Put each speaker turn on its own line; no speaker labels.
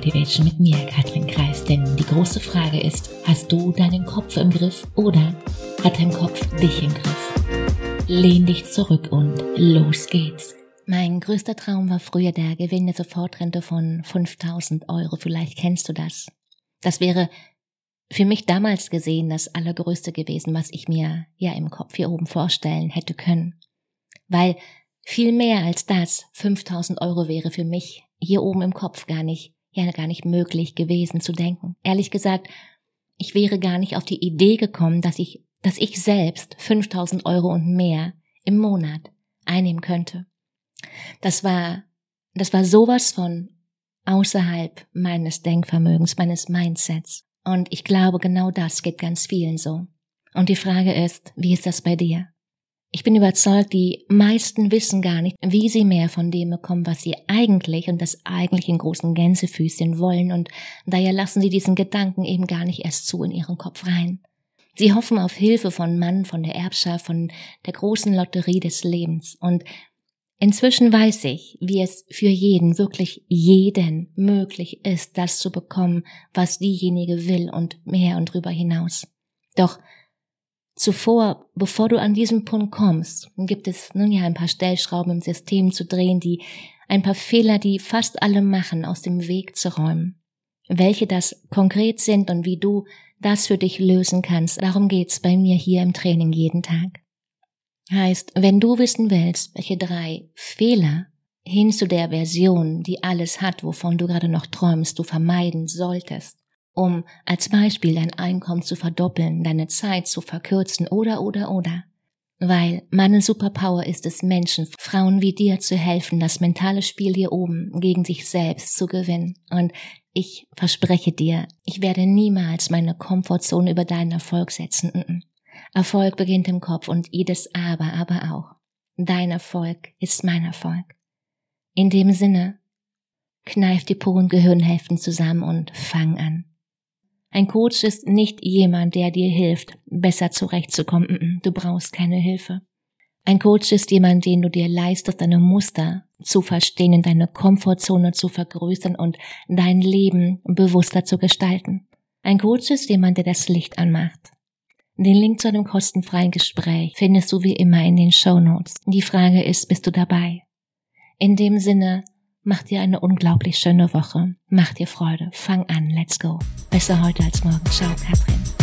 Motivation mit mir, Katrin Kreis. Denn die große Frage ist, hast du deinen Kopf im Griff oder hat dein Kopf dich im Griff? Lehn dich zurück und los geht's. Mein größter Traum war früher der Gewinn der Sofortrente von 5000 Euro. Vielleicht kennst du das. Das wäre für mich damals gesehen das Allergrößte gewesen, was ich mir ja im Kopf hier oben vorstellen hätte können. Weil viel mehr als das, 5000 Euro wäre für mich hier oben im Kopf gar nicht, ja gar nicht möglich gewesen zu denken. Ehrlich gesagt, ich wäre gar nicht auf die Idee gekommen, dass ich, dass ich selbst 5000 Euro und mehr im Monat einnehmen könnte. Das war, das war sowas von außerhalb meines Denkvermögens, meines Mindsets. Und ich glaube, genau das geht ganz vielen so. Und die Frage ist, wie ist das bei dir? Ich bin überzeugt, die meisten wissen gar nicht, wie sie mehr von dem bekommen, was sie eigentlich und das eigentlich in großen Gänsefüßchen wollen und daher lassen sie diesen Gedanken eben gar nicht erst zu in ihren Kopf rein. Sie hoffen auf Hilfe von Mann, von der Erbschaft, von der großen Lotterie des Lebens und Inzwischen weiß ich, wie es für jeden, wirklich jeden möglich ist, das zu bekommen, was diejenige will und mehr und drüber hinaus. Doch Zuvor, bevor du an diesen Punkt kommst, gibt es nun ja ein paar Stellschrauben im System zu drehen, die ein paar Fehler, die fast alle machen, aus dem Weg zu räumen. Welche das konkret sind und wie du das für dich lösen kannst, darum geht's bei mir hier im Training jeden Tag. Heißt, wenn du wissen willst, welche drei Fehler hin zu der Version, die alles hat, wovon du gerade noch träumst, du vermeiden solltest, um als Beispiel dein Einkommen zu verdoppeln, deine Zeit zu verkürzen oder oder oder. Weil meine Superpower ist es, Menschen, Frauen wie dir zu helfen, das mentale Spiel hier oben gegen sich selbst zu gewinnen. Und ich verspreche dir, ich werde niemals meine Komfortzone über deinen Erfolg setzen. Erfolg beginnt im Kopf und jedes Aber, aber auch. Dein Erfolg ist mein Erfolg. In dem Sinne, kneif die und Gehirnhälften zusammen und fang an. Ein Coach ist nicht jemand, der dir hilft, besser zurechtzukommen. Du brauchst keine Hilfe. Ein Coach ist jemand, den du dir leistest, deine Muster zu verstehen, deine Komfortzone zu vergrößern und dein Leben bewusster zu gestalten. Ein Coach ist jemand, der das Licht anmacht. Den Link zu einem kostenfreien Gespräch findest du wie immer in den Show Notes. Die Frage ist, bist du dabei? In dem Sinne, Mach dir eine unglaublich schöne Woche. Mach dir Freude. Fang an. Let's go. Besser heute als morgen. Ciao, Katrin.